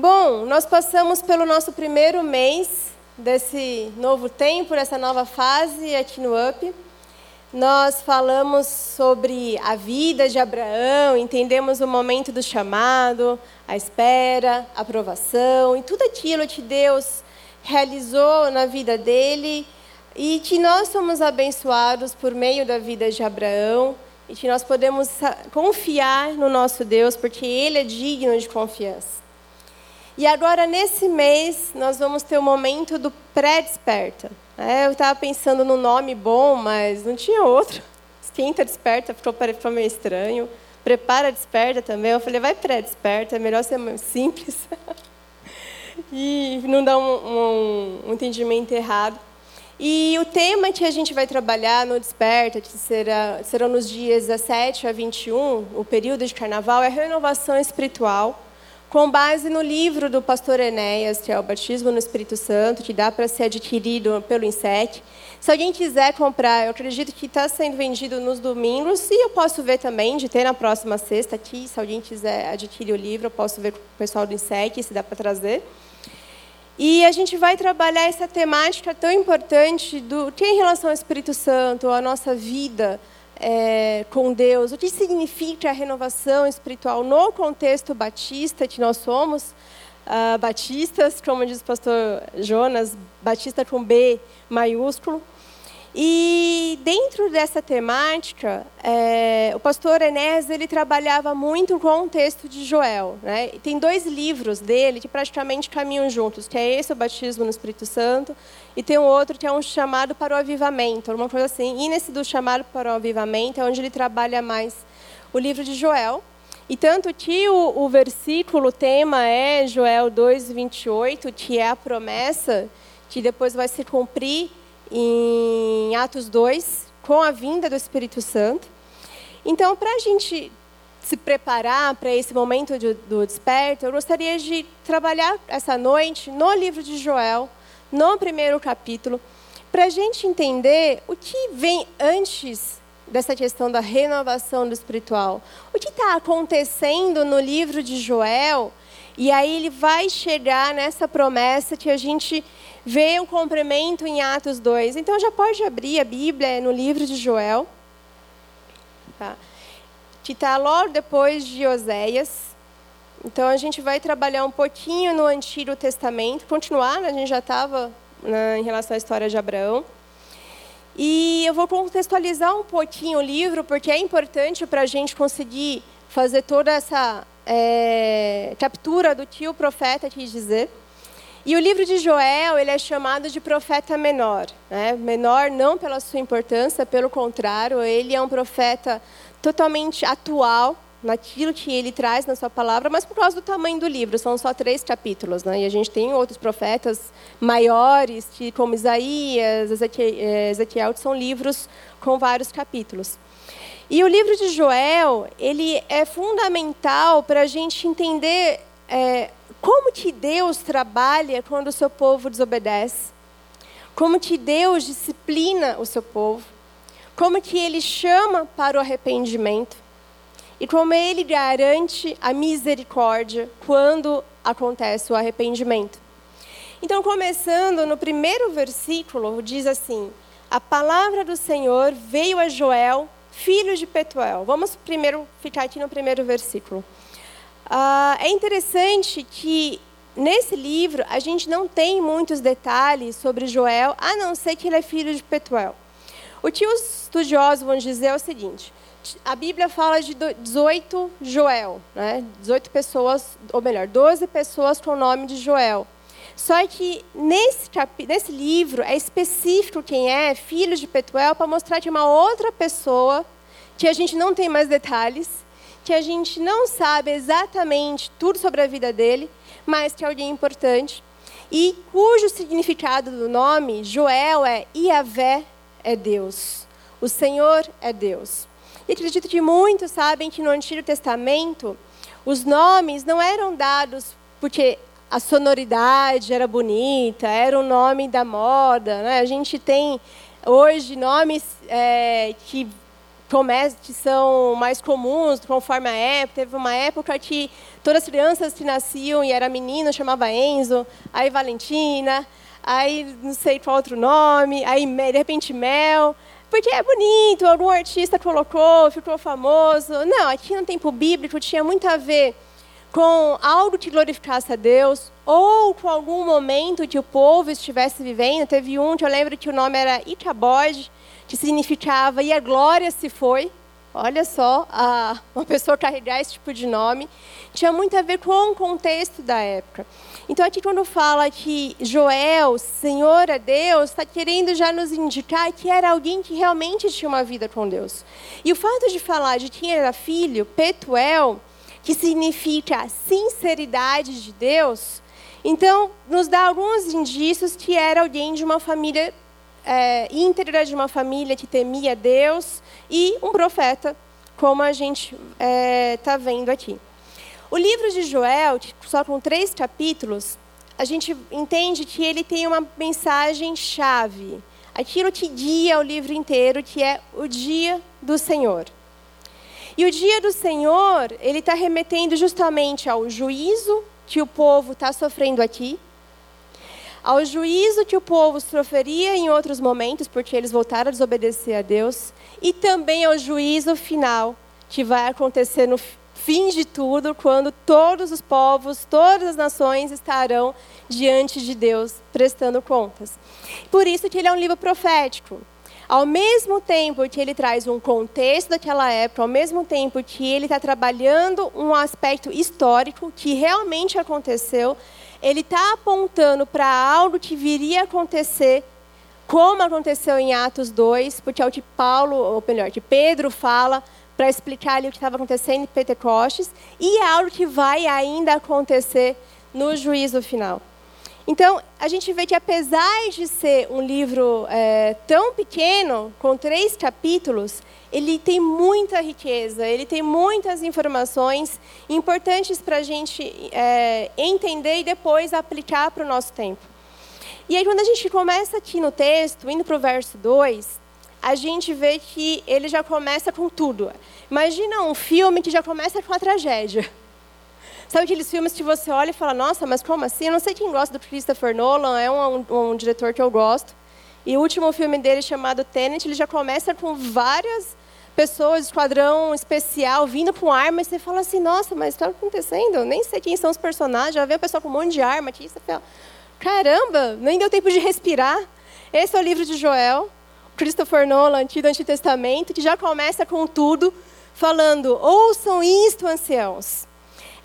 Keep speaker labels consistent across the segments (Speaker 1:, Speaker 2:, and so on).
Speaker 1: Bom, nós passamos pelo nosso primeiro mês desse novo tempo, dessa nova fase aqui no UP. Nós falamos sobre a vida de Abraão, entendemos o momento do chamado, a espera, a aprovação e tudo aquilo que Deus realizou na vida dele e que nós somos abençoados por meio da vida de Abraão e que nós podemos confiar no nosso Deus porque ele é digno de confiança. E agora, nesse mês, nós vamos ter o momento do pré-desperta. É, eu estava pensando no nome bom, mas não tinha outro. Esquenta desperta, ficou, ficou meio estranho. Prepara desperta também. Eu falei, vai pré-desperta, é melhor ser simples. e não dar um, um, um, entendimento errado. E o tema que a gente vai trabalhar no Desperta, que será, serão nos dias 17 a 21, o período de carnaval, é renovação espiritual com base no livro do pastor Enéas, que é o Batismo no Espírito Santo, que dá para ser adquirido pelo INSEC. Se alguém quiser comprar, eu acredito que está sendo vendido nos domingos, e eu posso ver também, de ter na próxima sexta aqui, se alguém quiser adquirir o livro, eu posso ver com o pessoal do INSEC, se dá para trazer. E a gente vai trabalhar essa temática tão importante do que é em relação ao Espírito Santo, a nossa vida, é, com Deus, o que significa a renovação espiritual no contexto batista que nós somos, uh, batistas, como diz o pastor Jonas, batista com B maiúsculo. E dentro dessa temática, é, o pastor Enéas ele trabalhava muito com o texto de Joel. Né? Tem dois livros dele que praticamente caminham juntos, que é esse, o Batismo no Espírito Santo, e tem um outro que é um chamado para o avivamento, uma coisa assim. E nesse do chamado para o avivamento é onde ele trabalha mais o livro de Joel. E tanto que o, o versículo, o tema é Joel 2, 28, que é a promessa que depois vai se cumprir em Atos 2, com a vinda do Espírito Santo. Então, para a gente se preparar para esse momento de, do desperto, eu gostaria de trabalhar essa noite no livro de Joel, no primeiro capítulo, para a gente entender o que vem antes dessa questão da renovação do espiritual. O que está acontecendo no livro de Joel, e aí ele vai chegar nessa promessa que a gente vê um complemento em Atos 2. Então já pode abrir a Bíblia no livro de Joel, tá? que está logo depois de Oséias. Então a gente vai trabalhar um pouquinho no Antigo Testamento, continuar, né? a gente já estava né, em relação à história de Abraão. E eu vou contextualizar um pouquinho o livro, porque é importante para a gente conseguir fazer toda essa é, captura do que o profeta quis dizer. E o livro de Joel, ele é chamado de profeta menor. Né? Menor não pela sua importância, pelo contrário, ele é um profeta totalmente atual naquilo que ele traz na sua palavra, mas por causa do tamanho do livro, são só três capítulos. Né? E a gente tem outros profetas maiores, que, como Isaías, Ezequiel, Ezequiel, que são livros com vários capítulos. E o livro de Joel, ele é fundamental para a gente entender é, como que Deus trabalha quando o seu povo desobedece? Como que Deus disciplina o seu povo? Como que ele chama para o arrependimento? E como ele garante a misericórdia quando acontece o arrependimento? Então, começando no primeiro versículo, diz assim: A palavra do Senhor veio a Joel, filho de Petuel. Vamos primeiro ficar aqui no primeiro versículo. Uh, é interessante que nesse livro a gente não tem muitos detalhes sobre Joel, a não ser que ele é filho de Petuel. O que os estudiosos vão dizer é o seguinte: a Bíblia fala de 18 Joel, né? 18 pessoas, ou melhor, 12 pessoas com o nome de Joel. Só que nesse, nesse livro é específico quem é filho de Petuel para mostrar que é uma outra pessoa que a gente não tem mais detalhes que a gente não sabe exatamente tudo sobre a vida dele, mas que é alguém importante, e cujo significado do nome, Joel, é Iavé é Deus. O Senhor é Deus. E acredito que muitos sabem que no Antigo Testamento, os nomes não eram dados porque a sonoridade era bonita, era o nome da moda. Né? A gente tem hoje nomes é, que promessas são mais comuns, conforme a época. Teve uma época que todas as crianças que nasciam e era menino chamava Enzo, aí Valentina, aí não sei qual outro nome, aí de repente Mel. Porque é bonito, algum artista colocou, ficou famoso. Não, aqui no tempo bíblico tinha muito a ver com algo que glorificasse a Deus, ou com algum momento que o povo estivesse vivendo. Teve um que eu lembro que o nome era Icabod, que significava e a glória se foi. Olha só, a, uma pessoa carregar esse tipo de nome. Tinha muito a ver com o contexto da época. Então, aqui, quando fala que Joel, Senhor é Deus, está querendo já nos indicar que era alguém que realmente tinha uma vida com Deus. E o fato de falar de quem era filho, Petuel, que significa sinceridade de Deus, então nos dá alguns indícios que era alguém de uma família é, íntegra, de uma família que temia Deus e um profeta, como a gente está é, tá vendo aqui. O livro de Joel, só com três capítulos, a gente entende que ele tem uma mensagem chave. Aquilo que guia o livro inteiro, que é o dia do Senhor. E o dia do Senhor, ele está remetendo justamente ao juízo que o povo está sofrendo aqui, ao juízo que o povo sofreria em outros momentos, porque eles voltaram a desobedecer a Deus, e também ao juízo final que vai acontecer no fim de tudo, quando todos os povos, todas as nações estarão diante de Deus prestando contas. Por isso que ele é um livro profético. Ao mesmo tempo que ele traz um contexto daquela época, ao mesmo tempo que ele está trabalhando um aspecto histórico que realmente aconteceu, ele está apontando para algo que viria a acontecer, como aconteceu em Atos 2, porque é o que Paulo, ou melhor, que Pedro fala para explicar ali o que estava acontecendo em Pentecostes, e é algo que vai ainda acontecer no juízo final. Então, a gente vê que apesar de ser um livro é, tão pequeno, com três capítulos, ele tem muita riqueza, ele tem muitas informações importantes para a gente é, entender e depois aplicar para o nosso tempo. E aí, quando a gente começa aqui no texto, indo para o verso 2, a gente vê que ele já começa com tudo. Imagina um filme que já começa com a tragédia. Sabe aqueles filmes que você olha e fala, nossa, mas como assim? Eu não sei quem gosta do Christopher Nolan, é um, um, um diretor que eu gosto. E o último filme dele, chamado Tenet, ele já começa com várias pessoas, esquadrão especial, vindo com arma, e você fala assim, nossa, mas está acontecendo? Eu nem sei quem são os personagens, já vê a pessoa com um monte de arma aqui, você fala, caramba, nem deu tempo de respirar. Esse é o livro de Joel, Christopher Nolan, Antigo Antitestamento, que já começa com tudo, falando: ouçam isto, anciãos.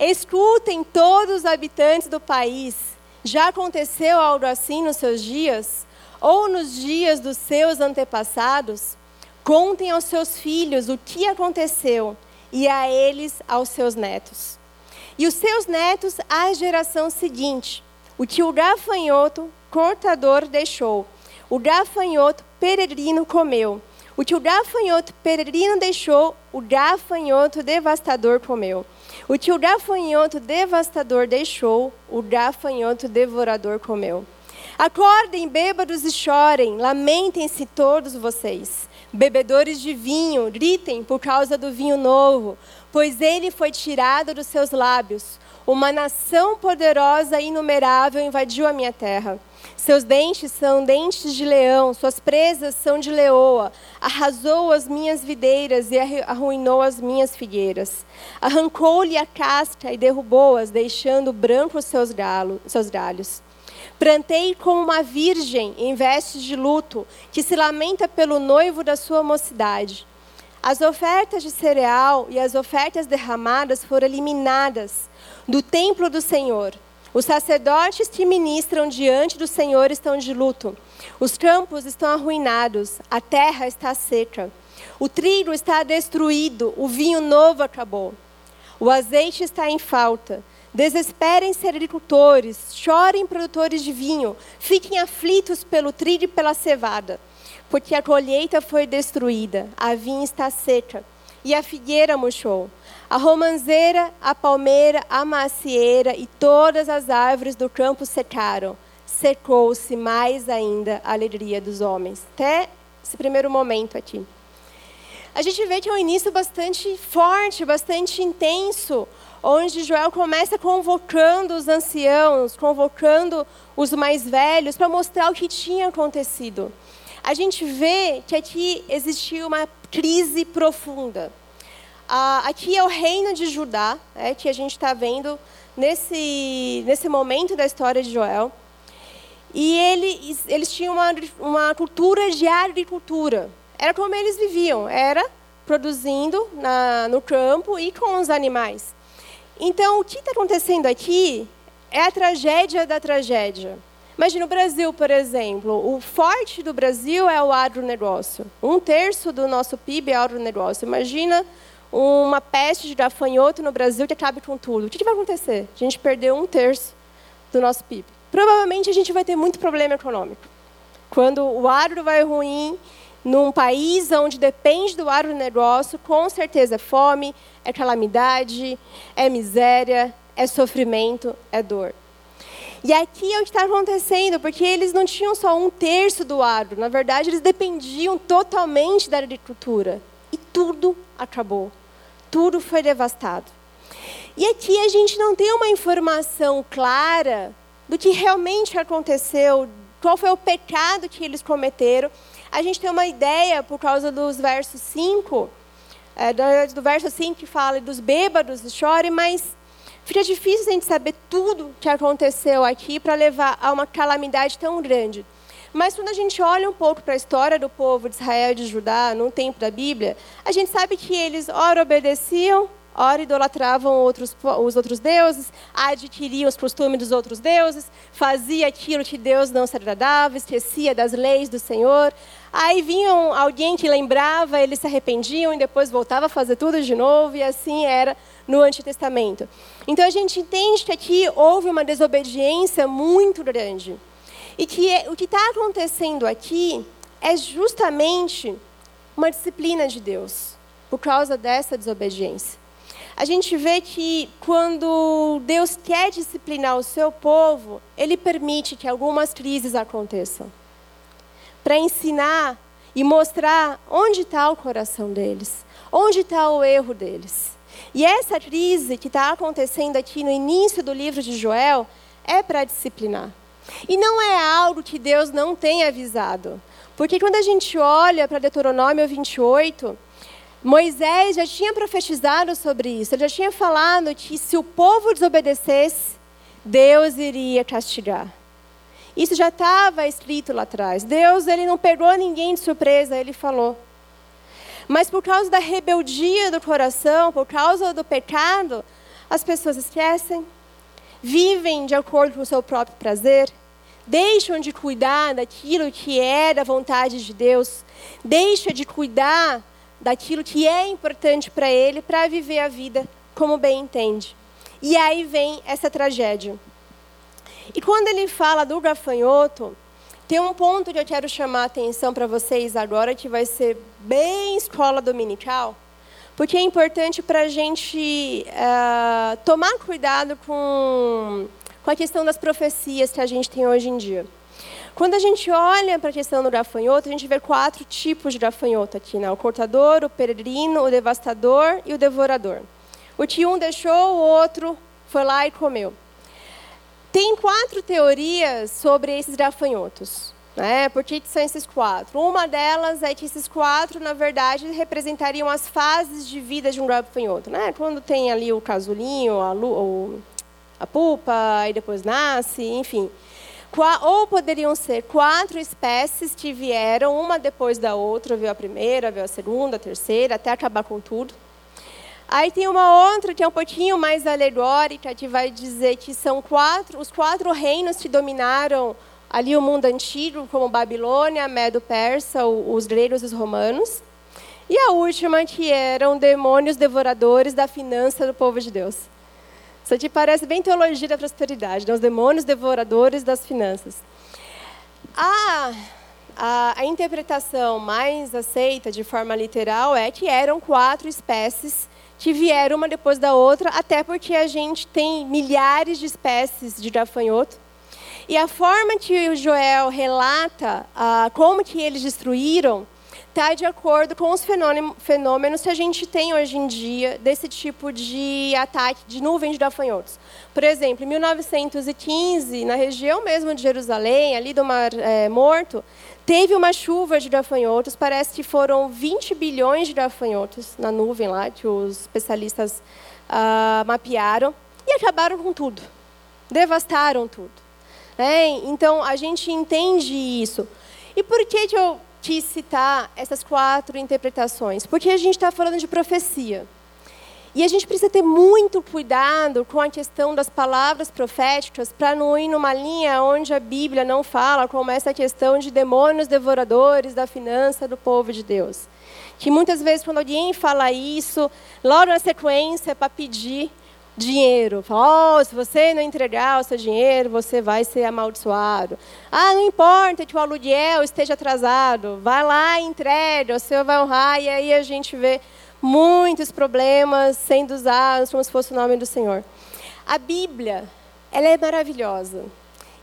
Speaker 1: Escutem todos os habitantes do país. Já aconteceu algo assim nos seus dias? Ou nos dias dos seus antepassados? Contem aos seus filhos o que aconteceu, e a eles aos seus netos. E os seus netos à geração seguinte, o que o gafanhoto cortador deixou, o gafanhoto peregrino comeu. O que o gafanhoto peregrino deixou, o gafanhoto devastador comeu. O que o gafanhoto devastador deixou, o gafanhoto devorador comeu. Acordem, bêbados, e chorem, lamentem-se todos vocês. Bebedores de vinho, gritem por causa do vinho novo, pois ele foi tirado dos seus lábios. Uma nação poderosa e inumerável invadiu a minha terra. Seus dentes são dentes de leão, suas presas são de leoa. Arrasou as minhas videiras e arruinou as minhas figueiras. Arrancou-lhe a casca e derrubou-as, deixando brancos seus, galo, seus galhos. Plantei como uma virgem em vestes de luto, que se lamenta pelo noivo da sua mocidade. As ofertas de cereal e as ofertas derramadas foram eliminadas do templo do Senhor. Os sacerdotes que ministram diante do Senhor estão de luto. Os campos estão arruinados, a terra está seca. O trigo está destruído, o vinho novo acabou. O azeite está em falta. Desesperem-se agricultores, chorem produtores de vinho, fiquem aflitos pelo trigo e pela cevada, porque a colheita foi destruída, a vinha está seca e a figueira murchou. A romanzeira, a palmeira, a macieira e todas as árvores do campo secaram. Secou-se mais ainda a alegria dos homens. Até esse primeiro momento aqui. a gente vê que é um início bastante forte, bastante intenso, onde Joel começa convocando os anciãos, convocando os mais velhos para mostrar o que tinha acontecido. A gente vê que aqui existia uma crise profunda. Ah, aqui é o reino de Judá, é, que a gente está vendo nesse, nesse momento da história de Joel. E eles, eles tinham uma, uma cultura de agricultura. Era como eles viviam, era produzindo na, no campo e com os animais. Então, o que está acontecendo aqui é a tragédia da tragédia. Imagina o Brasil, por exemplo. O forte do Brasil é o agronegócio. Um terço do nosso PIB é agronegócio. Imagina uma peste de gafanhoto no Brasil que acabe com tudo. O que vai acontecer? A gente perdeu um terço do nosso PIB. Provavelmente a gente vai ter muito problema econômico. Quando o agro vai ruim, num país onde depende do agronegócio, com certeza é fome, é calamidade, é miséria, é sofrimento, é dor. E aqui é o que está acontecendo, porque eles não tinham só um terço do agro, na verdade, eles dependiam totalmente da agricultura. E tudo acabou, tudo foi devastado. E aqui a gente não tem uma informação clara do que realmente aconteceu, qual foi o pecado que eles cometeram. A gente tem uma ideia por causa dos versos 5, é, do verso 5 que fala dos bêbados chore, mas fica difícil a gente saber tudo que aconteceu aqui para levar a uma calamidade tão grande. Mas quando a gente olha um pouco para a história do povo de Israel e de Judá, no tempo da Bíblia, a gente sabe que eles, ora, obedeciam ora idolatravam outros, os outros deuses, adquiriam os costumes dos outros deuses, fazia aquilo que Deus não se agradava, esquecia das leis do Senhor. Aí vinham alguém que lembrava, eles se arrependiam e depois voltava a fazer tudo de novo, e assim era no Antigo Testamento. Então a gente entende que aqui houve uma desobediência muito grande. E que é, o que está acontecendo aqui é justamente uma disciplina de Deus, por causa dessa desobediência a gente vê que quando Deus quer disciplinar o seu povo, Ele permite que algumas crises aconteçam para ensinar e mostrar onde está o coração deles, onde está o erro deles. E essa crise que está acontecendo aqui no início do livro de Joel é para disciplinar. E não é algo que Deus não tenha avisado. Porque quando a gente olha para Deuteronômio 28, Moisés já tinha profetizado sobre isso, ele já tinha falado que se o povo desobedecesse, Deus iria castigar. Isso já estava escrito lá atrás. Deus ele não pegou ninguém de surpresa, ele falou. Mas por causa da rebeldia do coração, por causa do pecado, as pessoas esquecem, vivem de acordo com o seu próprio prazer, deixam de cuidar daquilo que é da vontade de Deus, deixam de cuidar daquilo que é importante para ele para viver a vida como bem entende. E aí vem essa tragédia. E quando ele fala do gafanhoto, tem um ponto que eu quero chamar a atenção para vocês agora, que vai ser bem escola dominical, porque é importante para a gente uh, tomar cuidado com, com a questão das profecias que a gente tem hoje em dia. Quando a gente olha para a questão do gafanhoto, a gente vê quatro tipos de gafanhoto aqui, né? O cortador, o peregrino, o devastador e o devorador. O que um deixou, o outro foi lá e comeu. Tem quatro teorias sobre esses gafanhotos. Né? Por que são esses quatro? Uma delas é que esses quatro, na verdade, representariam as fases de vida de um gafanhoto. Né? Quando tem ali o casulinho, a, a pupa, e depois nasce, enfim ou poderiam ser quatro espécies que vieram uma depois da outra, veio a primeira, veio a segunda, a terceira, até acabar com tudo. Aí tem uma outra que é um pouquinho mais alegórica, que vai dizer que são quatro, os quatro reinos que dominaram ali o mundo antigo, como Babilônia, Medo-Persa, os gregos e os romanos. E a última, que eram demônios devoradores da finança do povo de Deus. Isso aqui parece bem teologia da prosperidade, né? os demônios devoradores das finanças. A, a, a interpretação mais aceita de forma literal é que eram quatro espécies que vieram uma depois da outra, até porque a gente tem milhares de espécies de gafanhoto. E a forma que o Joel relata ah, como que eles destruíram está de acordo com os fenômenos que a gente tem hoje em dia desse tipo de ataque de nuvens de gafanhotos. Por exemplo, em 1915, na região mesmo de Jerusalém, ali do Mar é, Morto, teve uma chuva de gafanhotos, parece que foram 20 bilhões de gafanhotos na nuvem lá, que os especialistas ah, mapearam, e acabaram com tudo, devastaram tudo. É, então, a gente entende isso. E por que, que eu quis citar essas quatro interpretações? Porque a gente está falando de profecia. E a gente precisa ter muito cuidado com a questão das palavras proféticas para não ir numa linha onde a Bíblia não fala, como essa questão de demônios devoradores da finança do povo de Deus. Que muitas vezes, quando alguém fala isso, logo na sequência é para pedir dinheiro. Oh, se você não entregar o seu dinheiro, você vai ser amaldiçoado. Ah, não importa que o aluguel esteja atrasado, vai lá e entrega, o Senhor vai honrar, e aí a gente vê muitos problemas sendo usados como se fosse o nome do Senhor. A Bíblia, ela é maravilhosa.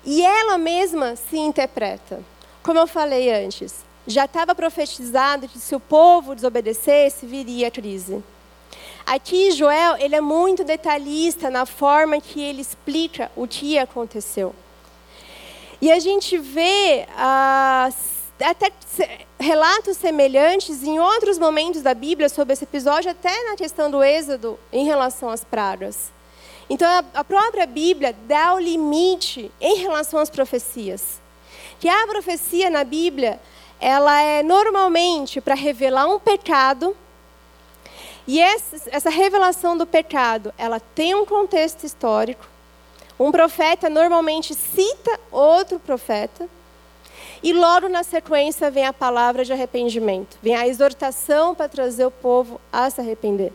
Speaker 1: E ela mesma se interpreta. Como eu falei antes, já estava profetizado que se o povo desobedecesse, viria a crise. Aqui, Joel, ele é muito detalhista na forma que ele explica o que aconteceu. E a gente vê ah, até relatos semelhantes em outros momentos da Bíblia sobre esse episódio, até na questão do Êxodo em relação às pragas. Então, a própria Bíblia dá o limite em relação às profecias. Que a profecia na Bíblia, ela é normalmente para revelar um pecado, e essa, revelação do pecado, ela tem um contexto histórico. Um profeta normalmente cita outro profeta, e logo na sequência vem a palavra de arrependimento, vem a exortação para trazer o povo a se arrepender.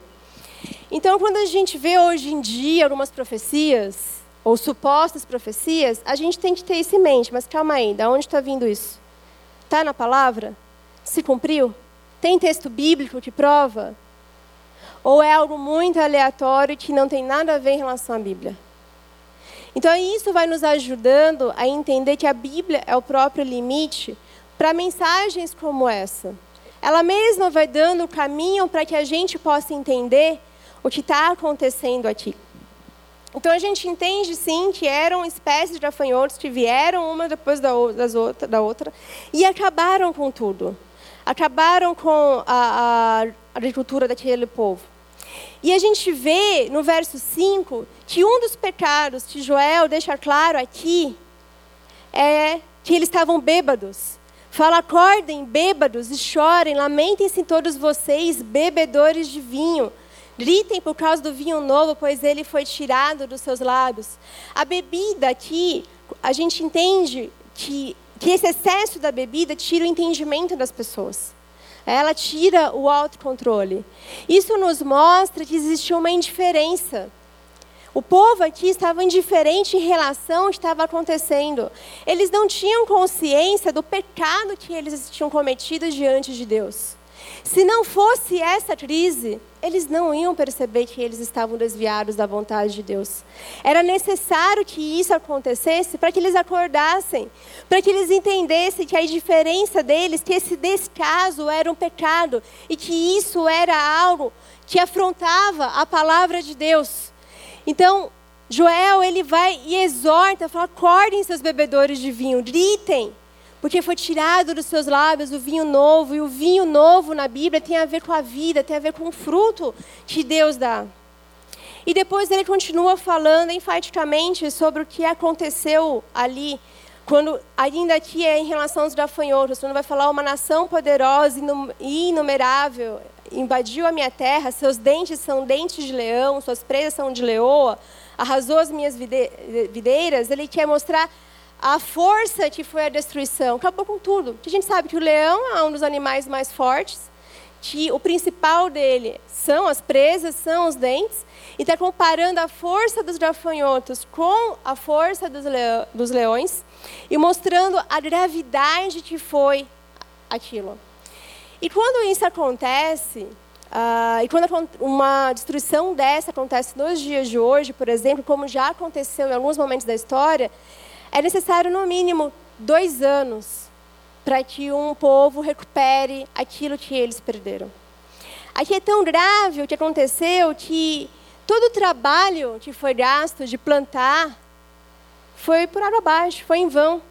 Speaker 1: Então, quando a gente vê hoje em dia algumas profecias, ou supostas profecias, a gente tem que ter isso em mente. Mas calma aí, de onde está vindo isso? Está na palavra? Se cumpriu? Tem texto bíblico que prova? Ou é algo muito aleatório que não tem nada a ver em relação à Bíblia? Então, isso vai nos ajudando a entender que a Bíblia é o próprio limite para mensagens como essa. Ela mesma vai dando o caminho para que a gente possa entender o que está acontecendo aqui. Então, a gente entende, sim, que eram espécies de gafanhotos que vieram uma depois da outra, da outra e acabaram com tudo. Acabaram com a, a agricultura daquele povo. E a gente vê no verso 5 que um dos pecados que Joel deixa claro aqui é que eles estavam bêbados. Fala, acordem, bêbados, e chorem, lamentem-se todos vocês, bebedores de vinho. Gritem por causa do vinho novo, pois ele foi tirado dos seus lábios. A bebida aqui, a gente entende que, que esse excesso da bebida tira o entendimento das pessoas. Ela tira o autocontrole. Isso nos mostra que existia uma indiferença. O povo aqui estava indiferente em relação ao que estava acontecendo. Eles não tinham consciência do pecado que eles tinham cometido diante de Deus. Se não fosse essa crise, eles não iam perceber que eles estavam desviados da vontade de Deus. Era necessário que isso acontecesse para que eles acordassem, para que eles entendessem que a diferença deles, que esse descaso era um pecado e que isso era algo que afrontava a palavra de Deus. Então, Joel, ele vai e exorta, fala: acordem seus bebedores de vinho, gritem porque foi tirado dos seus lábios o vinho novo, e o vinho novo na Bíblia tem a ver com a vida, tem a ver com o fruto que Deus dá. E depois ele continua falando enfaticamente sobre o que aconteceu ali, quando ainda aqui é em relação aos gafanhotos, quando vai falar uma nação poderosa e inumerável invadiu a minha terra, seus dentes são dentes de leão, suas presas são de leoa, arrasou as minhas videiras, ele quer mostrar a força que foi a destruição, acabou com tudo. A gente sabe que o leão é um dos animais mais fortes, que o principal dele são as presas, são os dentes, e está comparando a força dos gafanhotos com a força dos, leão, dos leões, e mostrando a gravidade que foi aquilo. E quando isso acontece, uh, e quando uma destruição dessa acontece nos dias de hoje, por exemplo, como já aconteceu em alguns momentos da história, é necessário, no mínimo, dois anos para que um povo recupere aquilo que eles perderam. Aqui é tão grave o que aconteceu que todo o trabalho que foi gasto de plantar foi por água abaixo, foi em vão.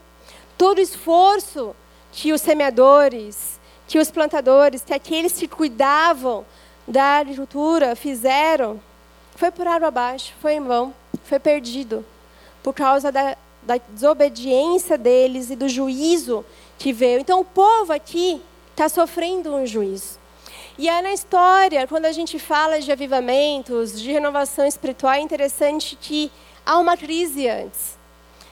Speaker 1: Todo o esforço que os semeadores, que os plantadores, que aqueles que cuidavam da agricultura fizeram, foi por água abaixo, foi em vão, foi perdido, por causa da, da desobediência deles e do juízo que veio. Então, o povo aqui está sofrendo um juízo. E aí, na história, quando a gente fala de avivamentos, de renovação espiritual, é interessante que há uma crise antes.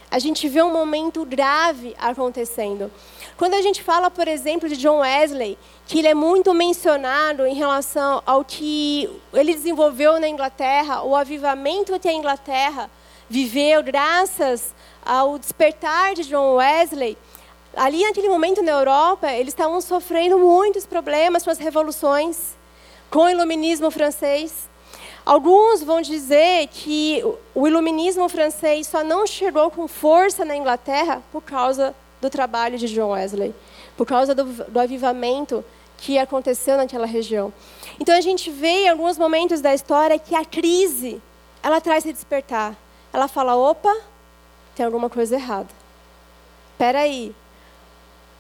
Speaker 1: A gente vê um momento grave acontecendo. Quando a gente fala, por exemplo, de John Wesley, que ele é muito mencionado em relação ao que ele desenvolveu na Inglaterra, o avivamento que a Inglaterra viveu graças ao despertar de John Wesley, ali naquele momento na Europa, eles estavam sofrendo muitos problemas com as revoluções, com o iluminismo francês. Alguns vão dizer que o iluminismo francês só não chegou com força na Inglaterra por causa do trabalho de John Wesley, por causa do, do avivamento que aconteceu naquela região. Então a gente vê em alguns momentos da história que a crise, ela traz esse despertar. Ela fala, opa, tem alguma coisa errada. Espera aí,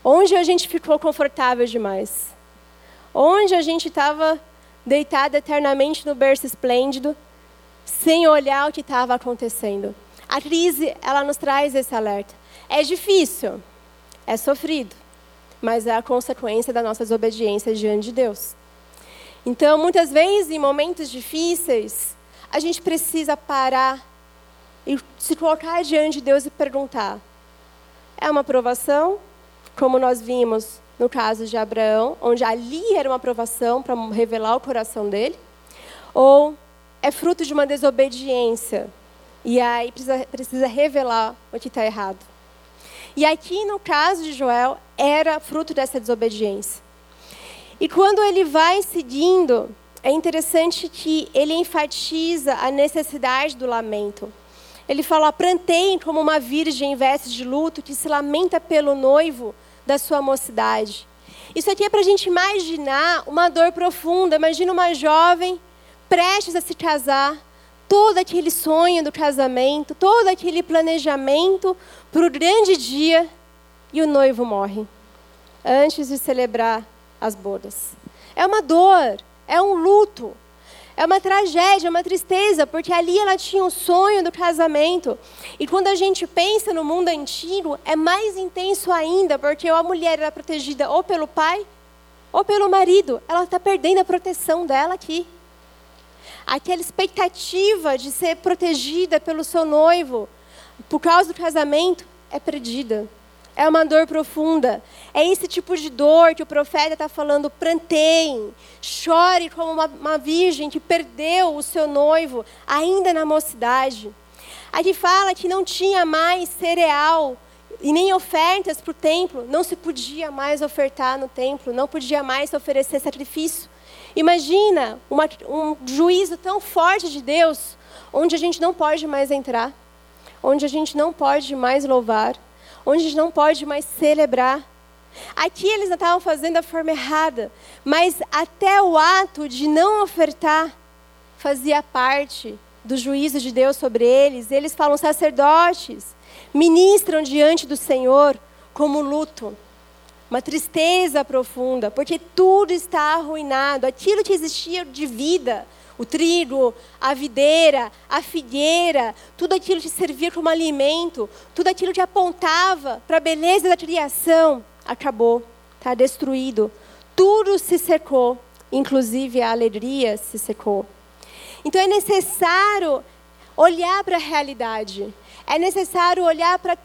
Speaker 1: Onde a gente ficou confortável demais? Onde a gente estava deitado eternamente no berço esplêndido, sem olhar o que estava acontecendo? A crise, ela nos traz esse alerta. É difícil, é sofrido, mas é a consequência da nossa desobediência diante de Deus. Então, muitas vezes, em momentos difíceis, a gente precisa parar e se colocar diante de Deus e perguntar: é uma aprovação como nós vimos no caso de Abraão, onde ali era uma aprovação para revelar o coração dele, ou é fruto de uma desobediência e aí precisa, precisa revelar o que está errado. E aqui no caso de Joel era fruto dessa desobediência. E quando ele vai seguindo, é interessante que ele enfatiza a necessidade do lamento. Ele fala: Plantei como uma virgem em vestes de luto que se lamenta pelo noivo da sua mocidade. Isso aqui é para a gente imaginar uma dor profunda. Imagina uma jovem prestes a se casar, todo aquele sonho do casamento, todo aquele planejamento para o grande dia e o noivo morre antes de celebrar as bodas. É uma dor, é um luto. É uma tragédia, é uma tristeza, porque ali ela tinha o sonho do casamento. E quando a gente pensa no mundo antigo, é mais intenso ainda, porque a mulher era protegida ou pelo pai ou pelo marido. Ela está perdendo a proteção dela aqui. Aquela expectativa de ser protegida pelo seu noivo por causa do casamento é perdida. É uma dor profunda. É esse tipo de dor que o profeta está falando. Prantem, chore como uma, uma, virgem que perdeu o seu noivo ainda na mocidade. Aqui fala que não tinha mais cereal e nem ofertas para o templo. Não se podia mais ofertar no templo, não podia mais oferecer sacrifício. Imagina uma, um juízo tão forte de Deus, onde a gente não pode mais entrar, onde a gente não pode mais louvar onde a gente não pode mais celebrar. Aqui eles estavam fazendo da forma errada, mas até o ato de não ofertar fazia parte do juízo de Deus sobre eles. Eles falam sacerdotes, ministram diante do Senhor como luto, uma tristeza profunda, porque tudo está arruinado, aquilo que existia de vida, o trigo, a videira, a figueira, tudo aquilo que servia como alimento, tudo aquilo que apontava para a beleza da criação, acabou, está destruído. Tudo se secou, inclusive a alegria se secou. Então é necessário olhar para a realidade, é necessário olhar para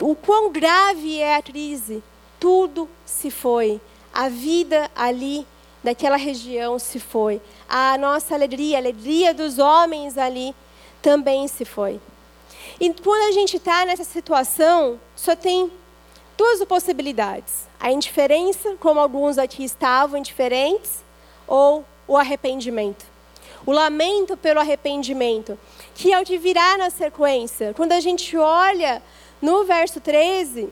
Speaker 1: o quão grave é a crise. Tudo se foi, a vida ali daquela região se foi. A nossa alegria, a alegria dos homens ali também se foi. E quando a gente está nessa situação, só tem duas possibilidades: a indiferença, como alguns aqui estavam indiferentes, ou o arrependimento. O lamento pelo arrependimento, que é o que virá na sequência. Quando a gente olha no verso 13,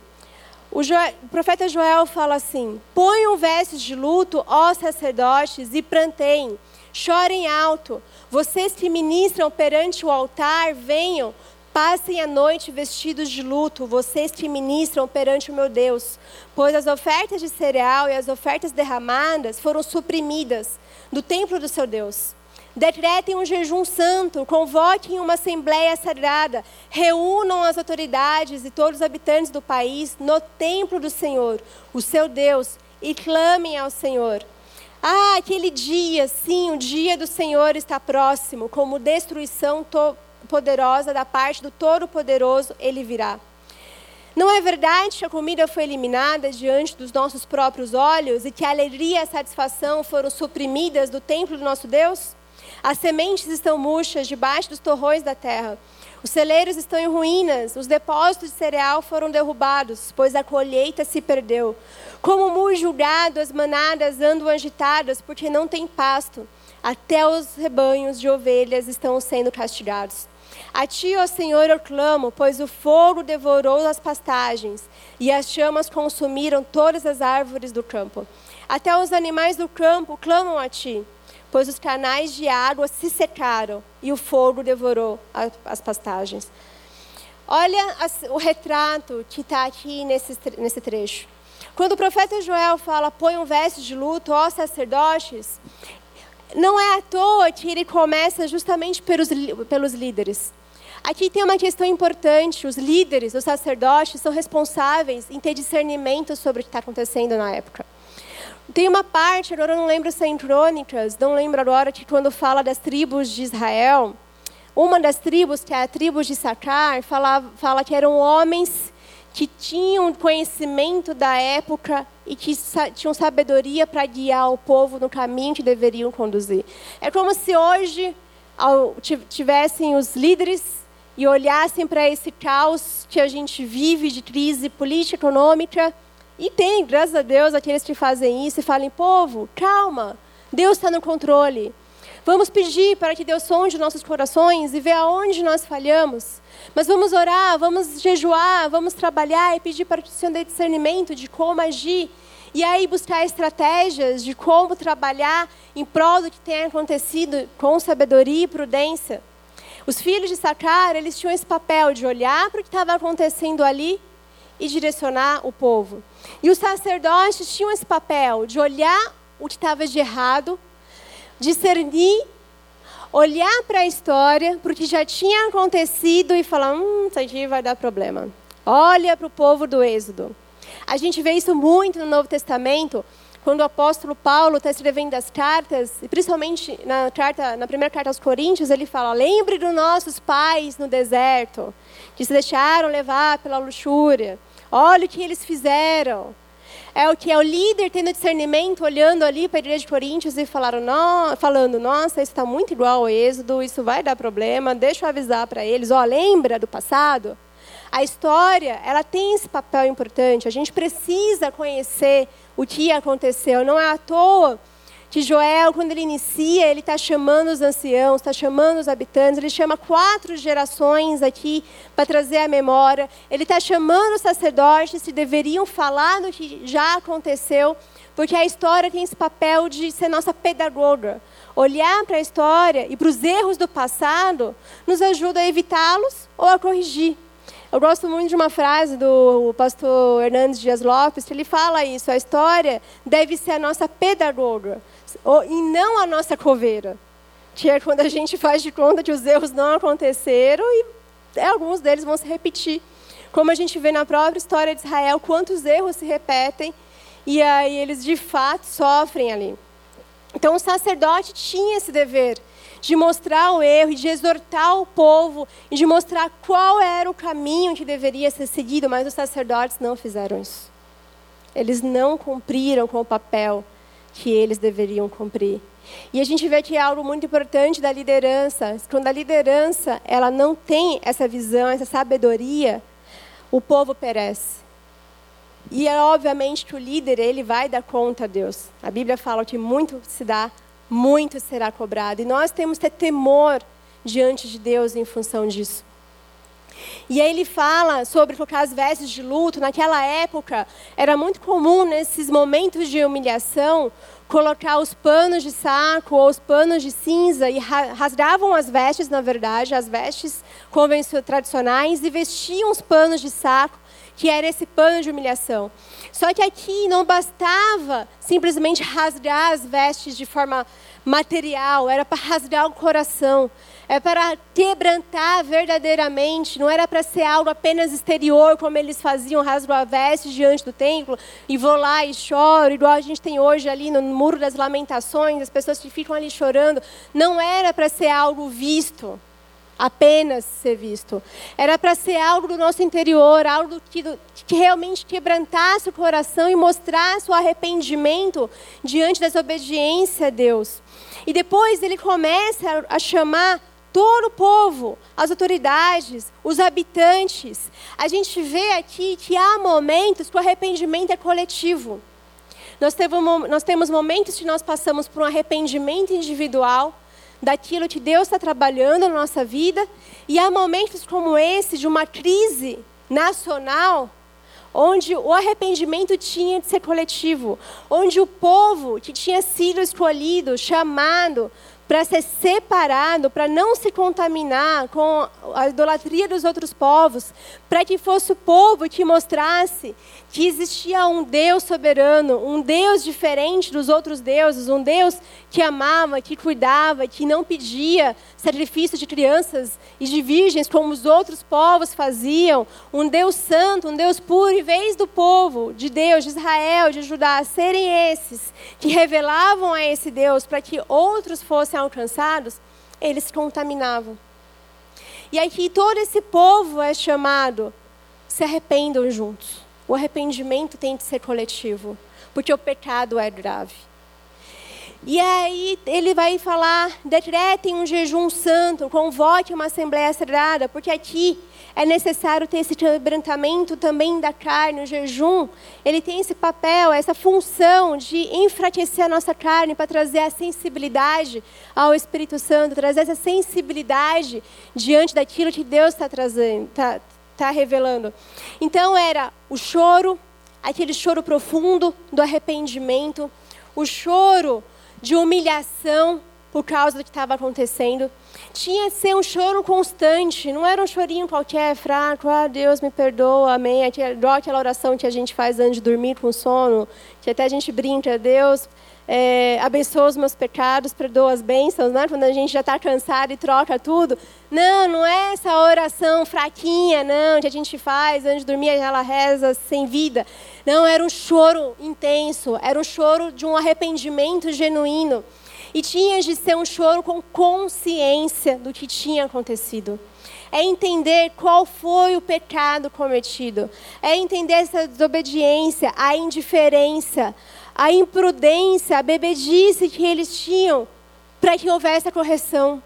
Speaker 1: O, o, profeta Joel fala assim: Ponham vestes de luto, ó sacerdotes, e planteiem, chorem alto. Vocês que ministram perante o altar, venham, passem a noite vestidos de luto, vocês que ministram perante o meu Deus. Pois as ofertas de cereal e as ofertas derramadas foram suprimidas do templo do seu Deus. Decretem um jejum santo, convoquem uma assembleia sagrada, reúnam as autoridades e todos os habitantes do país no templo do Senhor, o seu Deus, e clamem ao Senhor. Ah, aquele dia, sim, o dia do Senhor está próximo, como destruição poderosa da parte do Todo-Poderoso, ele virá. Não é verdade que a comida foi eliminada diante dos nossos próprios olhos e que a alegria e a satisfação foram suprimidas do templo do nosso Deus? As sementes estão murchas debaixo dos torrões da terra. Os celeiros estão em ruínas, os depósitos de cereal foram derrubados, pois a colheita se perdeu. Como muro julgado, as manadas andam agitadas, porque não tem pasto. Até os rebanhos de ovelhas estão sendo castigados. A ti, ó Senhor, eu clamo, pois o fogo devorou as pastagens, e as chamas consumiram todas as árvores do campo. Até os animais do campo clamam a ti pois os canais de água se secaram e o fogo devorou as pastagens. Olha o retrato que está aqui nesse trecho. Quando o profeta Joel fala, põe um veste de luto, ó sacerdotes, não é à toa que ele começa justamente pelos, pelos líderes. Aqui tem uma questão importante: os líderes, os sacerdotes, são responsáveis em ter discernimento sobre o que está acontecendo na época. Tem uma parte, agora eu não lembro se é em Crônicas, não lembro agora, que quando fala das tribos de Israel, uma das tribos, que é a tribo de Sacar, fala, fala que eram homens que tinham conhecimento da época e que tinham sabedoria para guiar o povo no caminho que deveriam conduzir. É como se hoje tivessem os líderes e olhassem para esse caos que a gente vive de crise política, econômica, e tem, graças a Deus, aqueles que fazem isso e falam: povo, calma, Deus está no controle. Vamos pedir para que Deus sonde nossos corações e ver aonde nós falhamos. Mas vamos orar, vamos jejuar, vamos trabalhar e pedir para que o Senhor dê discernimento de como agir. E aí buscar estratégias de como trabalhar em prol do que tem acontecido com sabedoria e prudência. Os filhos de Sacar, eles tinham esse papel de olhar para o que estava acontecendo ali e direcionar o povo. E os sacerdotes tinham esse papel de olhar o que estava de errado, discernir, olhar para a história, para o que já tinha acontecido e falar: hum, isso aqui vai dar problema. Olha para o povo do Êxodo. A gente vê isso muito no Novo Testamento, quando o apóstolo Paulo está escrevendo as cartas, e principalmente na, carta, na primeira carta aos Coríntios, ele fala: lembre dos nossos pais no deserto, que se deixaram levar pela luxúria. Olha o que eles fizeram. É o que é o líder tendo discernimento, olhando ali para a igreja de Coríntios e falaram, no, falando: Nossa, isso está muito igual ao Êxodo, isso vai dar problema, deixa eu avisar para eles. Ó, lembra do passado? A história, ela tem esse papel importante. A gente precisa conhecer o que aconteceu. Não é à toa que Joel, quando ele inicia, ele está chamando os anciãos, está chamando os habitantes, ele chama quatro gerações aqui para trazer a memória, ele está chamando os sacerdotes que deveriam falar do que já aconteceu, porque a história tem esse papel de ser nossa pedagoga. Olhar para a história e para os erros do passado nos ajuda a evitá-los ou a corrigir. Eu gosto muito de uma frase do pastor Hernandes Dias Lopes, que ele fala isso: a história deve ser a nossa pedagoga e não a nossa coveira. Que é quando a gente faz de conta que os erros não aconteceram e alguns deles vão se repetir. Como a gente vê na própria história de Israel, quantos erros se repetem e aí eles de fato sofrem ali. Então o sacerdote tinha esse dever de mostrar o erro e de exortar o povo e de mostrar qual era o caminho que deveria ser seguido, mas os sacerdotes não fizeram isso. Eles não cumpriram com o papel que eles deveriam cumprir. E a gente vê que é algo muito importante da liderança. Quando a liderança ela não tem essa visão, essa sabedoria, o povo perece. E é obviamente que o líder ele vai dar conta a Deus. A Bíblia fala que muito se dá, muito será cobrado. E nós temos que ter temor diante de Deus em função disso. E aí ele fala sobre colocar as vestes de luto. Naquela época, era muito comum, nesses momentos de humilhação, colocar os panos de saco ou os panos de cinza e rasgavam as vestes, na verdade, as vestes tradicionais e vestiam os panos de saco, que era esse pano de humilhação. Só que aqui não bastava simplesmente rasgar as vestes de forma material, era para rasgar o coração, é para quebrantar verdadeiramente, não era para ser algo apenas exterior, como eles faziam, rasgo a veste diante do templo, e vou lá e choro, igual a gente tem hoje ali no Muro das Lamentações, as pessoas que ficam ali chorando. Não era para ser algo visto, apenas ser visto. Era para ser algo do nosso interior, algo que, que, realmente quebrantasse o coração e mostrasse o arrependimento diante da desobediência a Deus. E depois ele começa a chamar todo o povo, as autoridades, os habitantes. A gente vê aqui que há momentos que o arrependimento é coletivo. Nós temos, momentos que nós passamos por um arrependimento individual daquilo que Deus está trabalhando na nossa vida, e há momentos como esse de uma crise nacional onde o arrependimento tinha de ser coletivo, onde o povo que tinha sido escolhido, chamado para ser separado, para não se contaminar com a idolatria dos outros povos, para que fosse o povo que mostrasse que existia um Deus soberano, um Deus diferente dos outros deuses, um Deus que amava, que cuidava, que não pedia sacrifício de crianças e de virgens como os outros povos faziam, um Deus santo, um Deus puro, em vez do povo de Deus, de Israel, de Judá, serem esses que revelavam a esse Deus para que outros fossem alcançados, eles contaminavam. E aqui todo esse povo é chamado, se arrependam juntos. O arrependimento tem de ser coletivo, porque o pecado é grave. E aí ele vai falar: decretem um jejum santo, convoque uma assembleia sagrada, porque aqui é necessário ter esse quebrantamento também da carne. O jejum, ele tem esse papel, essa função de enfraquecer a nossa carne para trazer a sensibilidade ao Espírito Santo, trazer essa sensibilidade diante daquilo que Deus está trazendo, está está revelando. Então era o choro, aquele choro profundo do arrependimento, o choro de humilhação por causa do que estava acontecendo. Tinha que ser um choro constante, não era um chorinho qualquer, fraco, ah, Deus me perdoa, amém. Igual aquela oração que a gente faz antes de dormir com sono, que até a gente brinca, Deus, é, abençoa os meus pecados, perdoa as bênçãos, né? quando a gente já está cansado e troca tudo. Não, não é essa oração fraquinha, não, que a gente faz antes de dormir, ela reza sem vida. Não, era um choro intenso, era um choro de um arrependimento genuíno. E tinha de ser um choro com consciência do que tinha acontecido é entender qual foi o pecado cometido, é entender essa desobediência, a indiferença, a imprudência, a bebedice que eles tinham para que houvesse a correção,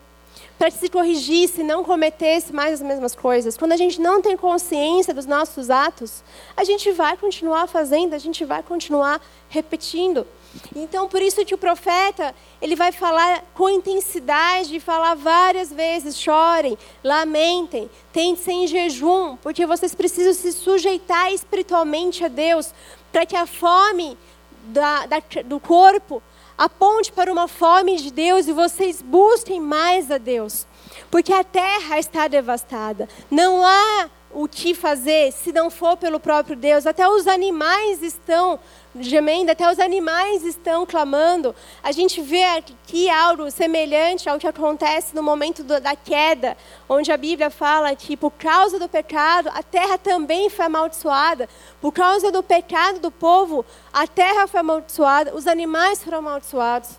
Speaker 1: para que se corrigisse, não cometesse mais as mesmas coisas. Quando a gente não tem consciência dos nossos atos, a gente vai continuar fazendo, a gente vai continuar repetindo. Então, por isso que o profeta, ele vai falar com intensidade, falar várias vezes, chorem, lamentem, tentem em jejum, porque vocês precisam se sujeitar espiritualmente a Deus, para que a fome da, da, do corpo aponte para uma fome de Deus e vocês busquem mais a Deus. Porque a terra está devastada. Não há o que fazer se não for pelo próprio Deus. Até os animais estão gemendo, até os animais estão clamando. A gente vê aqui algo semelhante ao que acontece no momento da queda, onde a Bíblia fala que por causa do pecado, a terra também foi amaldiçoada. Por causa do pecado do povo, a terra foi amaldiçoada, os animais foram amaldiçoados.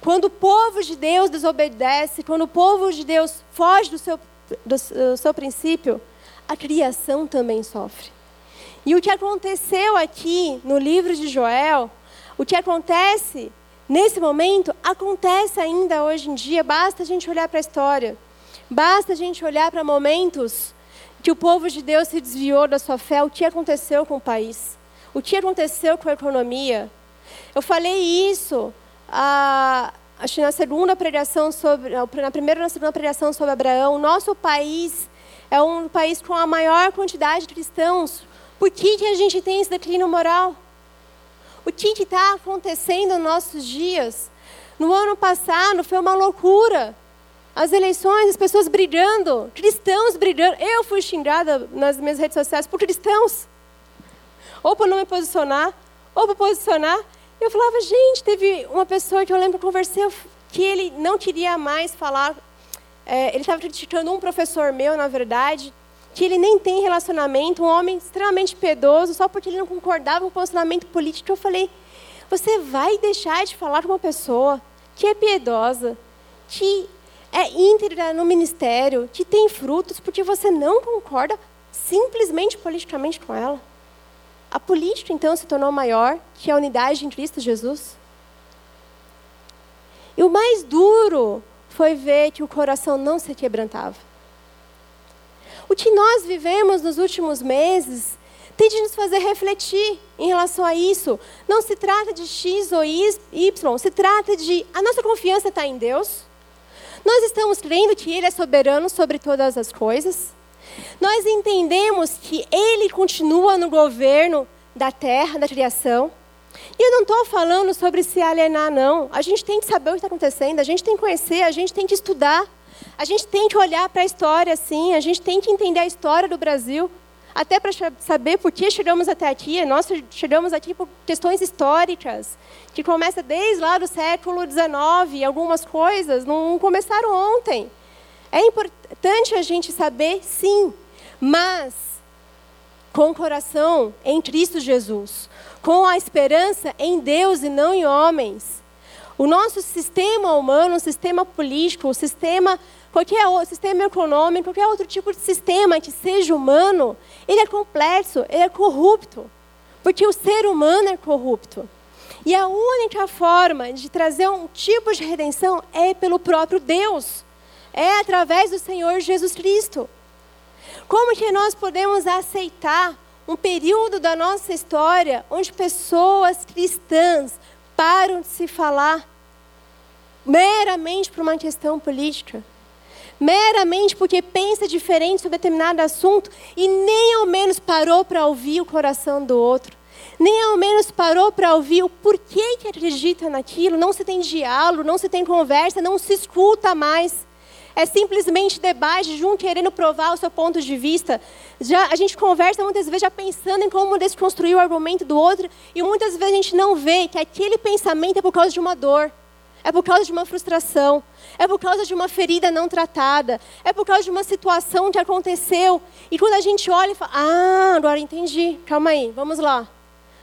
Speaker 1: Quando o povo de Deus desobedece, quando o povo de Deus foge do seu, do, do seu princípio, a criação também sofre. E o que aconteceu aqui no livro de Joel, o que acontece nesse momento, acontece ainda hoje em dia, basta a gente olhar para a história. Basta a gente olhar para momentos que o povo de Deus se desviou da sua fé, o que aconteceu com o país, o que aconteceu com a economia. Eu falei isso, ah, acho na segunda pregação sobre, na primeira ou na segunda pregação sobre Abraão. Nosso país é um país com a maior quantidade de cristãos. Por que, que a gente tem esse declínio moral? O que está acontecendo nos nossos dias? No ano passado foi uma loucura. As eleições, as pessoas brigando, cristãos brigando. Eu fui xingada nas minhas redes sociais por cristãos. Ou por não me posicionar, ou por posicionar. Eu falava, gente, teve uma pessoa que eu lembro que conversei, que ele não queria mais falar. É, ele estava criticando um professor meu, na verdade, que ele nem tem relacionamento, um homem extremamente piedoso, só porque ele não concordava com o posicionamento político. Eu falei, você vai deixar de falar com uma pessoa que é piedosa, que é íntegra no ministério, que tem frutos, porque você não concorda simplesmente politicamente com ela. A política, então, se tornou maior que a unidade em Cristo Jesus. E o mais duro foi ver que o coração não se quebrantava. O que nós vivemos nos últimos meses tem de nos fazer refletir em relação a isso. Não se trata de X ou Y, se trata de a nossa confiança está em Deus. Nós estamos crendo que Ele é soberano sobre todas as coisas. Nós entendemos que Ele continua no governo da terra, da criação. E eu não estou falando sobre se alienar, não. A gente tem que saber o que está acontecendo, a gente tem que conhecer, a gente tem que estudar, a gente tem que olhar para a história, sim, a gente tem que entender a história do Brasil, até para saber por que chegamos até aqui. Nós chegamos aqui por questões históricas, que começa desde lá do século XIX, algumas coisas não começaram ontem. É importante a gente saber, sim, mas com o coração em Cristo Jesus, com a esperança em Deus e não em homens. O nosso sistema humano, o sistema político, o sistema qualquer outro sistema econômico, qualquer outro tipo de sistema que seja humano, ele é complexo, ele é corrupto. Porque o ser humano é corrupto. E a única forma de trazer um tipo de redenção é pelo próprio Deus. É através do Senhor Jesus Cristo. Como que nós podemos aceitar um período da nossa história onde pessoas cristãs param de se falar meramente por uma questão política? meramente porque pensa diferente sobre determinado assunto e nem ao menos parou para ouvir o coração do outro, nem ao menos parou para ouvir o porquê que acredita naquilo, não se tem diálogo, não se tem conversa, não se escuta mais. É simplesmente debate de um querendo provar o seu ponto de vista. Já, a gente conversa muitas vezes já pensando em como desconstruir o argumento do outro, e muitas vezes a gente não vê que aquele pensamento é por causa de uma dor é por causa de uma frustração, é por causa de uma ferida não tratada, é por causa de uma situação que aconteceu. E quando a gente olha e fala, ah, agora entendi, calma aí, vamos lá.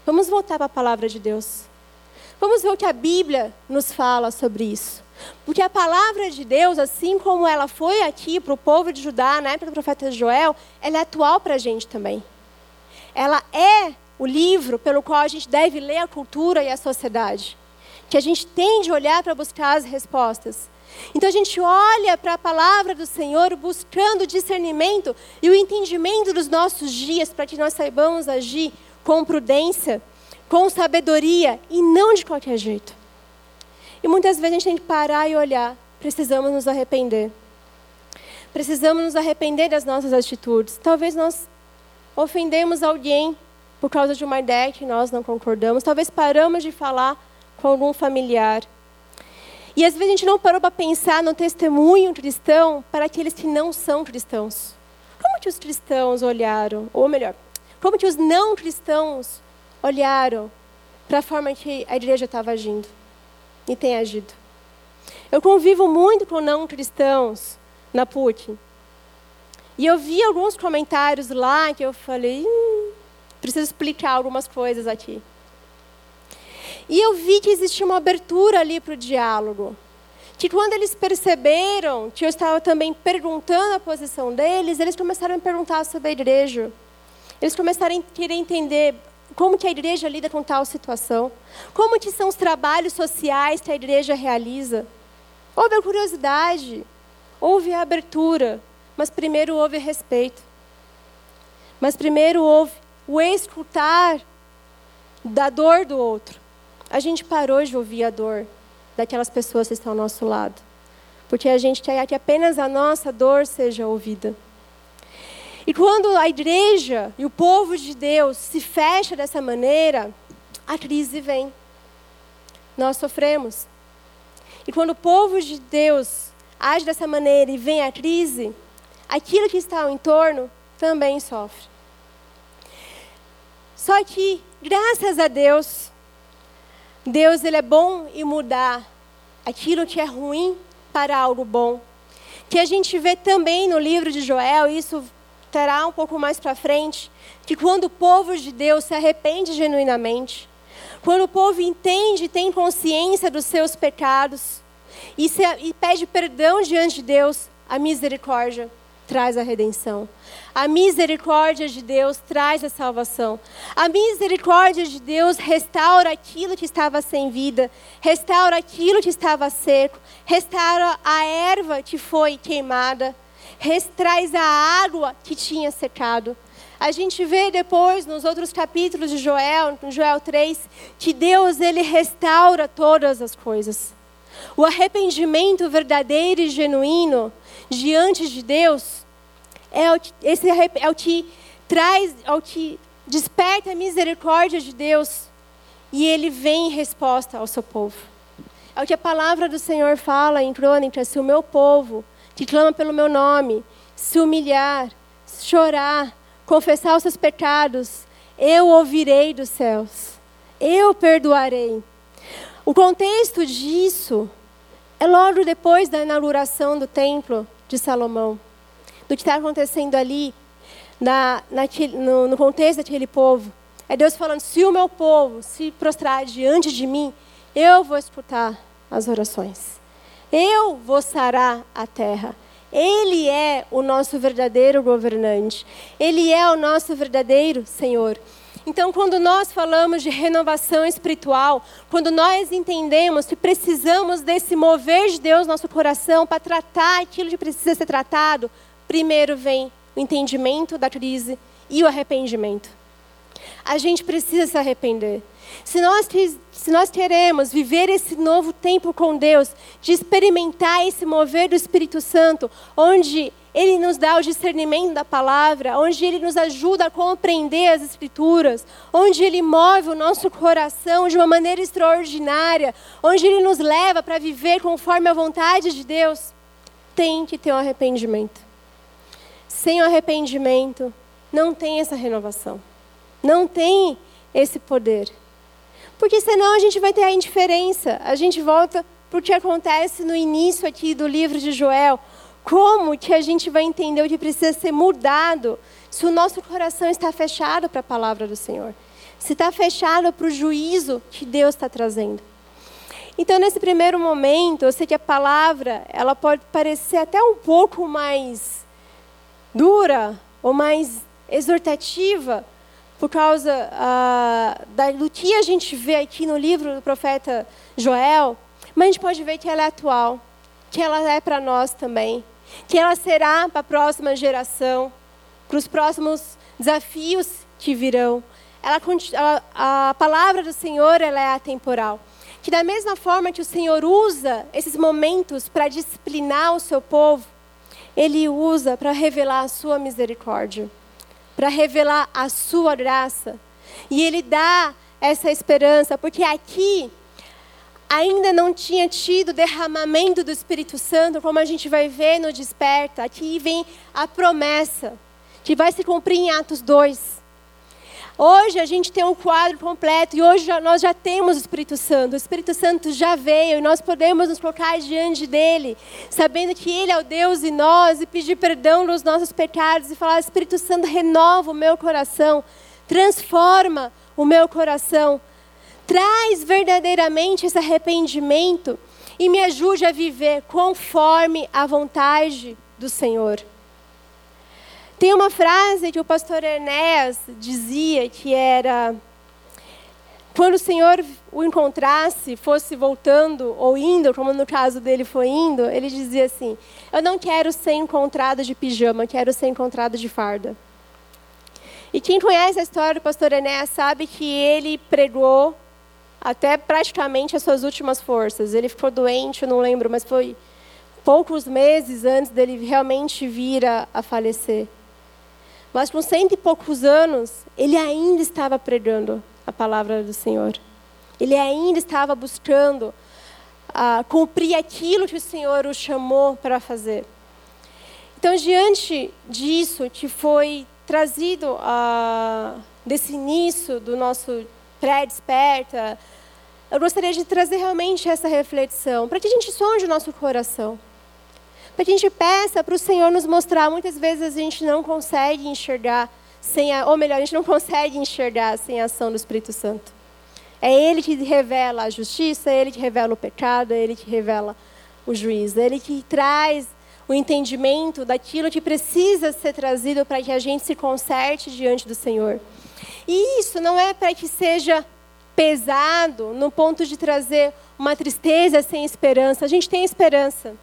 Speaker 1: Vamos voltar para a palavra de Deus. Vamos ver o que a Bíblia nos fala sobre isso. Porque a palavra de Deus, assim como ela foi aqui para o povo de Judá, na época do profeta Joel, ela é atual para a gente também. Ela é o livro pelo qual a gente deve ler a cultura e a sociedade que a gente tem de olhar para buscar as respostas. Então a gente olha para a palavra do Senhor buscando o discernimento e o entendimento dos nossos dias para que nós saibamos agir com prudência, com sabedoria e não de qualquer jeito. E muitas vezes a gente tem que parar e olhar, precisamos nos arrepender. Precisamos nos arrepender das nossas atitudes. Talvez nós ofendemos alguém por causa de uma ideia que nós não concordamos. Talvez paramos de falar com algum familiar. E às vezes a gente não parou para pensar no testemunho cristão para aqueles que não são cristãos. Como que os cristãos olharam? Ou melhor, como que os não cristãos olharam para a forma que a igreja estava agindo e tem agido? Eu convivo muito com não cristãos na PUC. E eu vi alguns comentários lá que eu falei, hum, preciso explicar algumas coisas aqui. E eu vi que existia uma abertura ali para o diálogo. Que quando eles perceberam que eu estava também perguntando a posição deles, eles começaram a me perguntar sobre a igreja. Eles começaram a querer entender como que a igreja lida com tal situação, como que são os trabalhos sociais que a igreja realiza. Houve a curiosidade, houve a abertura, mas primeiro houve respeito. Mas primeiro houve o escutar da dor do outro a gente parou de ouvir a dor daquelas pessoas que estão ao nosso lado. Porque a gente quer que apenas a nossa dor seja ouvida. E quando a igreja e o povo de Deus se fecha dessa maneira, a crise vem. Nós sofremos. E quando o povo de Deus age dessa maneira e vem a crise, aquilo que está ao entorno também sofre. Só que, graças a Deus, Deus ele é bom em mudar aquilo que é ruim para algo bom. Que a gente vê também no livro de Joel, isso terá um pouco mais para frente, que quando o povo de Deus se arrepende genuinamente, quando o povo entende e tem consciência dos seus pecados e, se, e pede perdão diante de Deus, a misericórdia traz a redenção. A misericórdia de Deus traz a salvação. A misericórdia de Deus restaura aquilo que estava sem vida, restaura aquilo que estava seco, restaura a erva que foi queimada, traz a água que tinha secado. A gente vê depois nos outros capítulos de Joel, no Joel 3, que Deus ele restaura todas as coisas. O arrependimento verdadeiro e genuíno diante de Deus é o que, esse é o que traz, é o que desperta a misericórdia de Deus e ele vem em resposta ao seu povo. É o que a palavra do Senhor fala em Crônicas: se o meu povo, que clama pelo meu nome, se humilhar, chorar, confessar os seus pecados, eu ouvirei dos céus, eu perdoarei. O contexto disso é logo depois da inauguração do templo de Salomão, do que está acontecendo ali, na, naquele, no, no contexto daquele povo. É Deus falando: se o meu povo se prostrar diante de mim, eu vou escutar as orações. Eu vou sarar a terra. Ele é o nosso verdadeiro governante. Ele é o nosso verdadeiro Senhor. Então, quando nós falamos de renovação espiritual, quando nós entendemos que precisamos desse mover de Deus no nosso coração para tratar aquilo que precisa ser tratado, primeiro vem o entendimento da crise e o arrependimento. A gente precisa se arrepender. Se nós, se nós queremos viver esse novo tempo com Deus, de experimentar esse mover do Espírito Santo, onde Ele nos dá o discernimento da palavra, onde Ele nos ajuda a compreender as Escrituras, onde Ele move o nosso coração de uma maneira extraordinária, onde Ele nos leva para viver conforme a vontade de Deus, tem que ter um arrependimento. Sem o arrependimento, não tem essa renovação, não tem esse poder. Porque senão a gente vai ter a indiferença. A gente volta para o que acontece no início aqui do livro de Joel. Como que a gente vai entender o que precisa ser mudado se o nosso coração está fechado para a palavra do Senhor? Se está fechado para o juízo que Deus está trazendo. Então, nesse primeiro momento, eu sei que a palavra ela pode parecer até um pouco mais dura ou mais exortativa, por causa uh, da, do que a gente vê aqui no livro do profeta Joel, mas a gente pode ver que ela é atual, que ela é para nós também, que ela será para a próxima geração, para os próximos desafios que virão. Ela, ela, a palavra do Senhor ela é atemporal. Que da mesma forma que o Senhor usa esses momentos para disciplinar o seu povo, Ele usa para revelar a sua misericórdia para revelar a sua graça. E ele dá essa esperança, porque aqui ainda não tinha tido derramamento do Espírito Santo, como a gente vai ver no Desperta. Aqui vem a promessa, que vai se cumprir em Atos 2. Hoje a gente tem um quadro completo e hoje nós já temos o Espírito Santo. O Espírito Santo já veio e nós podemos nos colocar diante dele, sabendo que ele é o Deus e nós, e pedir perdão dos nossos pecados e falar: Espírito Santo, renova o meu coração, transforma o meu coração, traz verdadeiramente esse arrependimento e me ajude a viver conforme a vontade do Senhor. Tem uma frase que o pastor Enéas dizia que era: quando o Senhor o encontrasse, fosse voltando ou indo, como no caso dele foi indo, ele dizia assim: Eu não quero ser encontrado de pijama, quero ser encontrado de farda. E quem conhece a história do pastor Enéas sabe que ele pregou até praticamente as suas últimas forças. Ele ficou doente, eu não lembro, mas foi poucos meses antes dele realmente vir a, a falecer. Mas com cento e poucos anos, ele ainda estava pregando a palavra do Senhor. Ele ainda estava buscando uh, cumprir aquilo que o Senhor o chamou para fazer. Então, diante disso que foi trazido uh, desse início do nosso pré-desperta, eu gostaria de trazer realmente essa reflexão, para que a gente sonde o nosso coração. Para que a gente peça para o Senhor nos mostrar. Muitas vezes a gente não consegue enxergar sem a, ou melhor, a gente não consegue enxergar sem a ação do Espírito Santo. É Ele que revela a justiça, é Ele que revela o pecado, é Ele que revela o juízo, é Ele que traz o entendimento daquilo que precisa ser trazido para que a gente se conserte diante do Senhor. E isso não é para que seja pesado no ponto de trazer uma tristeza sem esperança. A gente tem esperança.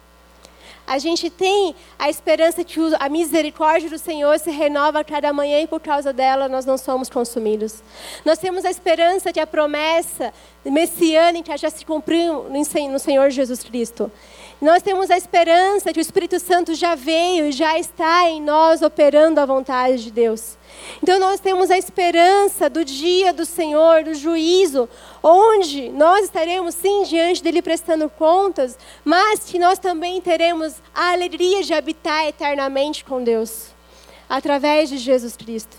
Speaker 1: A gente tem a esperança que a misericórdia do Senhor se renova a cada manhã e por causa dela nós não somos consumidos. Nós temos a esperança que a promessa messiânica já se cumpriu no Senhor Jesus Cristo. Nós temos a esperança que o Espírito Santo já veio e já está em nós operando a vontade de Deus. Então nós temos a esperança do dia do Senhor, do juízo, onde nós estaremos sim diante dele prestando contas, mas que nós também teremos a alegria de habitar eternamente com Deus, através de Jesus Cristo.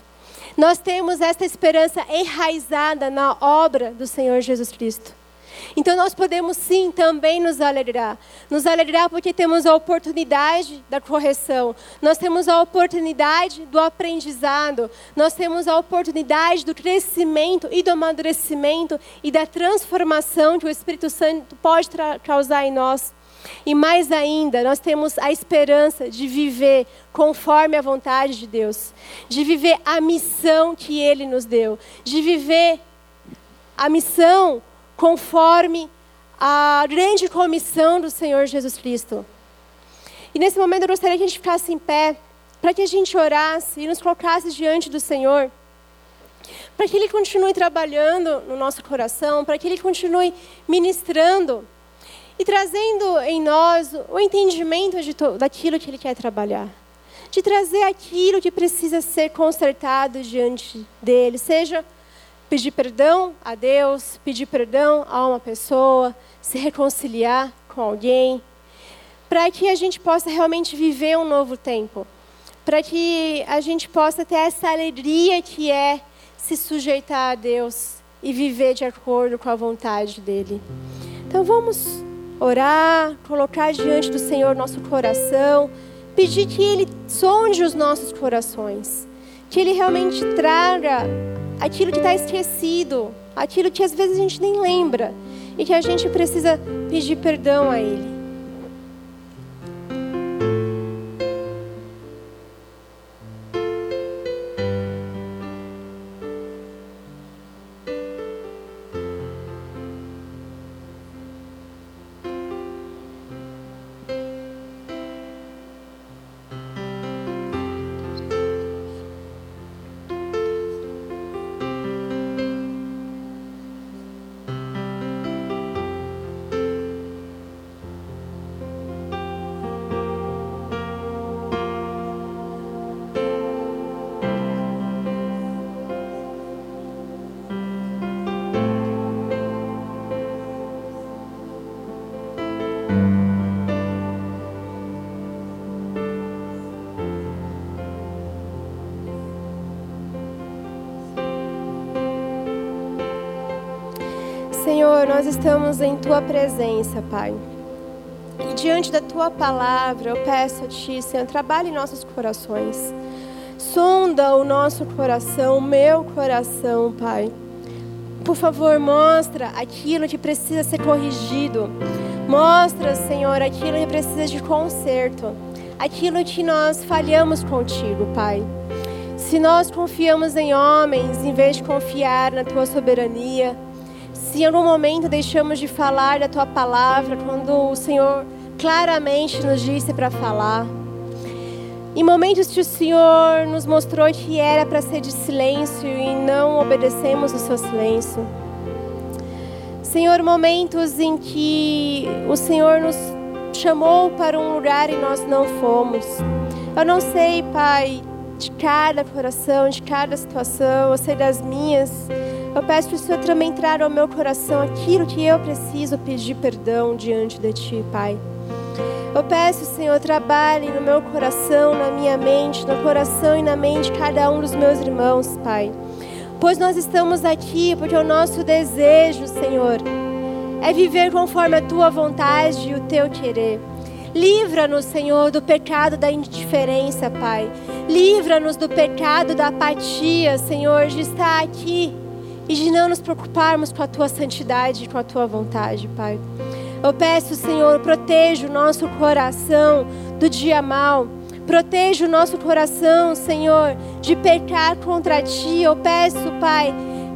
Speaker 1: Nós temos esta esperança enraizada na obra do Senhor Jesus Cristo. Então nós podemos sim também nos alegrar. Nos alegrar porque temos a oportunidade da correção, nós temos a oportunidade do aprendizado, nós temos a oportunidade do crescimento e do amadurecimento e da transformação que o Espírito Santo pode causar em nós. E mais ainda, nós temos a esperança de viver conforme a vontade de Deus, de viver a missão que Ele nos deu, de viver a missão conforme a grande comissão do Senhor Jesus Cristo. E nesse momento eu gostaria que a gente ficasse em pé, para que a gente orasse e nos colocasse diante do Senhor, para que Ele continue trabalhando no nosso coração, para que Ele continue ministrando e trazendo em nós o entendimento de daquilo que Ele quer trabalhar. De trazer aquilo que precisa ser consertado diante dele, seja pedir perdão a Deus, pedir perdão a uma pessoa, se reconciliar com alguém, para que a gente possa realmente viver um novo tempo, para que a gente possa ter essa alegria que é se sujeitar a Deus e viver de acordo com a vontade dele. Então vamos orar, colocar diante do Senhor nosso coração, pedir que Ele sonde os nossos corações, que Ele realmente traga aquilo que está esquecido, aquilo que às vezes a gente nem lembra e que a gente precisa pedir perdão a Ele. Nós estamos em tua presença, Pai. E diante da tua palavra, eu peço a ti, Senhor, trabalhe em nossos corações. Sonda o nosso coração, o meu coração, Pai. Por favor, mostra aquilo que precisa ser corrigido. Mostra, Senhor, aquilo que precisa de conserto. Aquilo que nós falhamos contigo, Pai. Se nós confiamos em homens em vez de confiar na tua soberania, se em algum momento deixamos de falar da tua palavra, quando o Senhor claramente nos disse para falar, em momentos que o Senhor nos mostrou que era para ser de silêncio e não obedecemos o seu silêncio. Senhor, momentos em que o Senhor nos chamou para um lugar e nós não fomos. Eu não sei, Pai, de cada coração, de cada situação, eu sei das minhas. Eu peço para o Senhor também entrar ao meu coração aquilo que eu preciso pedir perdão diante de Ti, Pai. Eu peço, Senhor, trabalhe no meu coração, na minha mente, no coração e na mente de cada um dos meus irmãos, Pai. Pois nós estamos aqui porque o nosso desejo, Senhor, é viver conforme a tua vontade e o teu querer. Livra-nos, Senhor, do pecado da indiferença, Pai. Livra-nos do pecado da apatia, Senhor, de estar aqui e de não nos preocuparmos com a tua santidade e com a tua vontade, Pai. Eu peço, Senhor, proteja o nosso coração do dia mal. Proteja o nosso coração, Senhor, de pecar contra ti. Eu peço, Pai,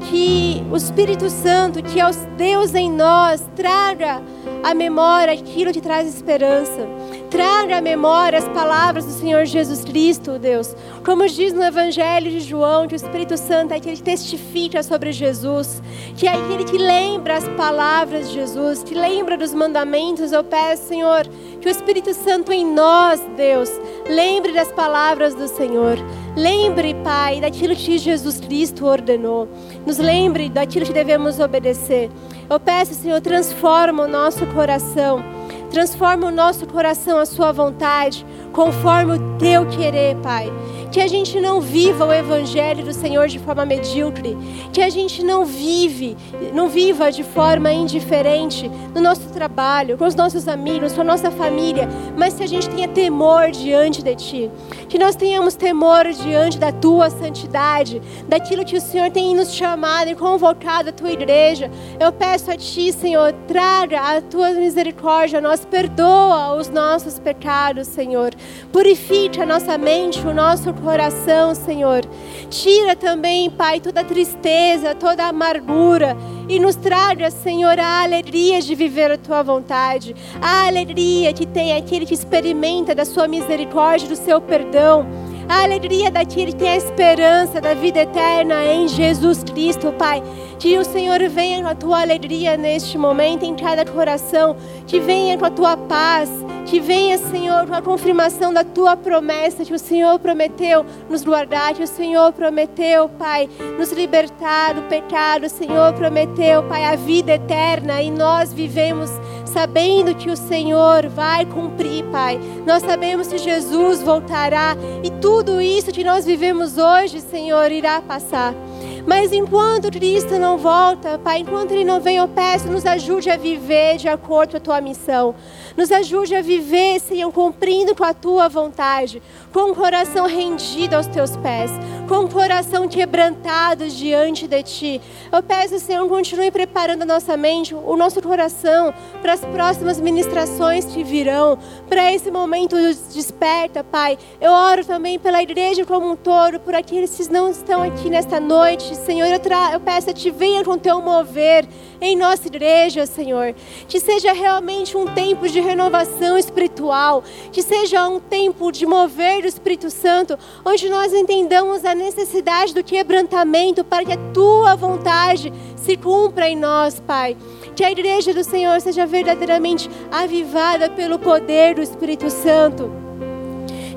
Speaker 1: que o Espírito Santo, que é o Deus em nós, traga à memória aquilo que traz esperança. Traga à memória as palavras do Senhor Jesus Cristo, Deus. Como diz no Evangelho de João, que o Espírito Santo é aquele que testifica sobre Jesus, que é aquele que lembra as palavras de Jesus, que lembra dos mandamentos. Eu peço, Senhor, que o Espírito Santo em nós, Deus, lembre das palavras do Senhor. Lembre, Pai, daquilo que Jesus Cristo ordenou. Nos lembre daquilo que devemos obedecer. Eu peço, Senhor, transforma o nosso coração. Transforma o nosso coração à Sua vontade, conforme o Teu querer, Pai. Que a gente não viva o evangelho do Senhor de forma medíocre, que a gente não vive, não viva de forma indiferente no nosso trabalho, com os nossos amigos, com a nossa família, mas que a gente tenha temor diante de ti, que nós tenhamos temor diante da tua santidade, daquilo que o Senhor tem nos chamado e convocado a tua igreja. Eu peço a ti, Senhor, traga a tua misericórdia, nós perdoa os nossos pecados, Senhor. Purifica a nossa mente, o nosso coração, Senhor. Tira também, Pai, toda tristeza, toda amargura e nos traga, Senhor, a alegria de viver a tua vontade, a alegria que tem aquele que experimenta da sua misericórdia, do seu perdão a alegria daquele que tem a esperança da vida eterna em Jesus Cristo, Pai. Que o Senhor venha com a tua alegria neste momento em cada coração, que venha com a tua paz, que venha, Senhor, a confirmação da tua promessa que o Senhor prometeu nos guardar, que o Senhor prometeu, Pai, nos libertar do pecado, o Senhor prometeu, Pai, a vida eterna e nós vivemos sabendo que o Senhor vai cumprir, Pai. Nós sabemos que Jesus voltará e tudo isso que nós vivemos hoje, Senhor, irá passar. Mas enquanto Cristo não volta, Pai, enquanto Ele não vem, eu peço, nos ajude a viver de acordo com a Tua missão. Nos ajude a viver, Senhor, cumprindo com a Tua vontade, com o coração rendido aos Teus pés, com o coração quebrantado diante de Ti. Eu peço, Senhor, continue preparando a nossa mente, o nosso coração para as próximas ministrações que virão, para esse momento de desperta, Pai. Eu oro também pela igreja como um todo, por aqueles que não estão aqui nesta noite, Senhor, eu, eu peço a Ti, venha com Teu mover em nossa igreja, Senhor. Que seja realmente um tempo de renovação espiritual, que seja um tempo de mover do Espírito Santo, onde nós entendamos a necessidade do quebrantamento para que a Tua vontade se cumpra em nós, Pai. Que a igreja do Senhor seja verdadeiramente avivada pelo poder do Espírito Santo.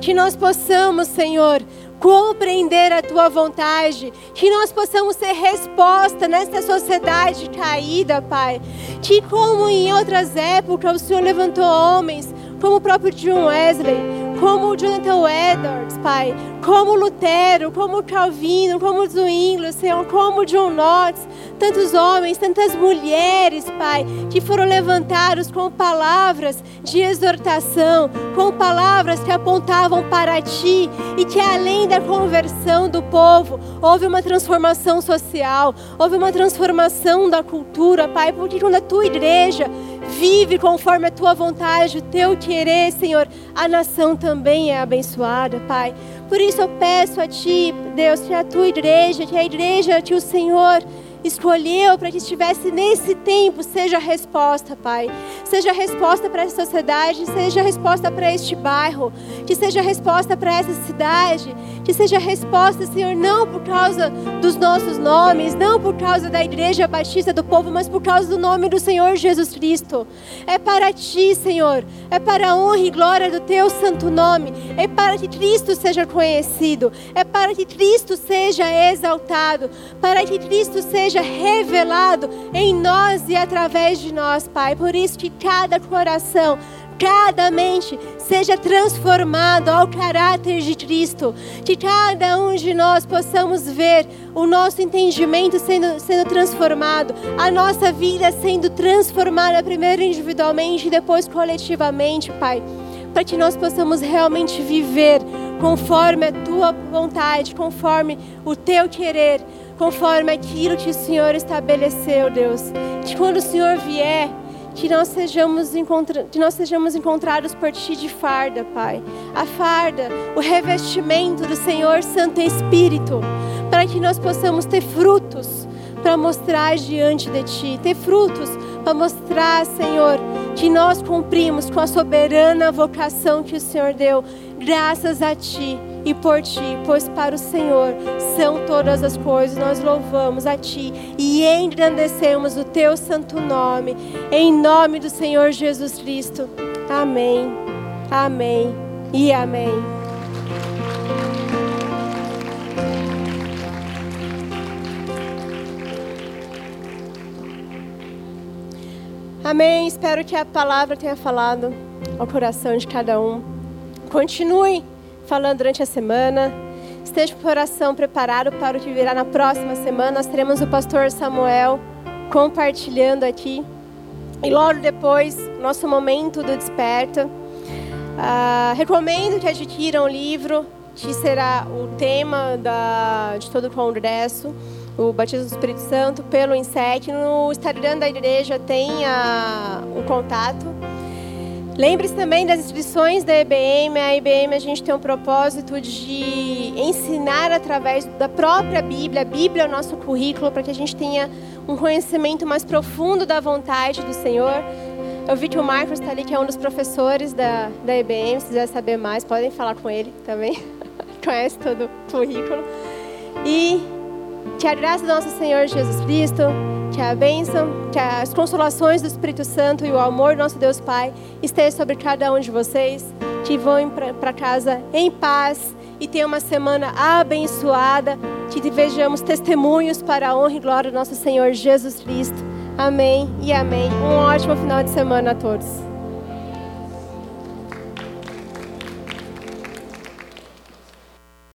Speaker 1: Que nós possamos, Senhor, compreender a tua vontade, que nós possamos ser resposta nessa sociedade caída, Pai. Que como em outras épocas o Senhor levantou homens, como o próprio John Wesley, como Jonathan Edwards, Pai, como Lutero, como Calvino, como Zwingli, Senhor, como John Knox, tantos homens, tantas mulheres, Pai, que foram levantados com palavras de exortação, com palavras que apontavam para Ti e que além da conversão do povo, houve uma transformação social, houve uma transformação da cultura, Pai, porque quando a Tua igreja vive conforme a tua vontade, o teu querer, Senhor, a nação também é abençoada, Pai. Por isso eu peço a Ti, Deus, que a tua igreja, que a igreja que o Senhor escolheu para que estivesse nesse tempo, seja a resposta, Pai. Seja a resposta para essa sociedade, seja a resposta para este bairro, que seja a resposta para essa cidade, que seja a resposta, Senhor, não por causa dos nossos nomes, não por causa da Igreja Batista do Povo, mas por causa do nome do Senhor Jesus Cristo. É para ti, Senhor, é para a honra e glória do teu santo nome, é para que Cristo seja conhecido, é para que Cristo seja exaltado, para que Cristo seja revelado em nós e através de nós, Pai. Por isso que cada coração cada mente seja transformado ao caráter de Cristo, que cada um de nós possamos ver o nosso entendimento sendo, sendo transformado, a nossa vida sendo transformada, primeiro individualmente e depois coletivamente, Pai, para que nós possamos realmente viver conforme a tua vontade, conforme o teu querer, conforme aquilo que o Senhor estabeleceu, Deus. Que quando o Senhor vier, que nós sejamos, encontra... que nós sejamos encontrados por Ti de farda, Pai. A farda, o revestimento do Senhor Santo Espírito, para que nós possamos ter frutos para mostrar diante de Ti, ter frutos para mostrar, Senhor, que nós cumprimos com a soberana vocação que o Senhor deu, graças a Ti e por Ti, pois para o Senhor são todas as coisas. Nós louvamos a Ti e engrandecemos o Teu santo nome, em nome do Senhor Jesus Cristo. Amém, amém e amém. Amém. Espero que a palavra tenha falado ao coração de cada um. Continue falando durante a semana. Esteja com o coração preparado para o que virá na próxima semana. Nós teremos o pastor Samuel compartilhando aqui. E logo depois, nosso momento do desperta. Ah, recomendo que adquiram o livro, que será o tema da, de todo o congresso, o Batismo do Espírito Santo, pelo INSEC. No Instagram da igreja tem a, o contato. Lembre-se também das inscrições da EBM. A EBM a gente tem um propósito de ensinar através da própria Bíblia. A Bíblia é o nosso currículo para que a gente tenha um conhecimento mais profundo da vontade do Senhor. Eu vi que o Marcos está ali, que é um dos professores da, da EBM. Se quiser saber mais, podem falar com ele também. Conhece todo o currículo. E que a graça do nosso Senhor Jesus Cristo, que a bênção, que as consolações do Espírito Santo e o amor do nosso Deus Pai esteja sobre cada um de vocês, que vão para casa em paz e tenham uma semana abençoada, que vejamos testemunhos para a honra e glória do nosso Senhor Jesus Cristo. Amém e amém. Um ótimo final de semana a todos.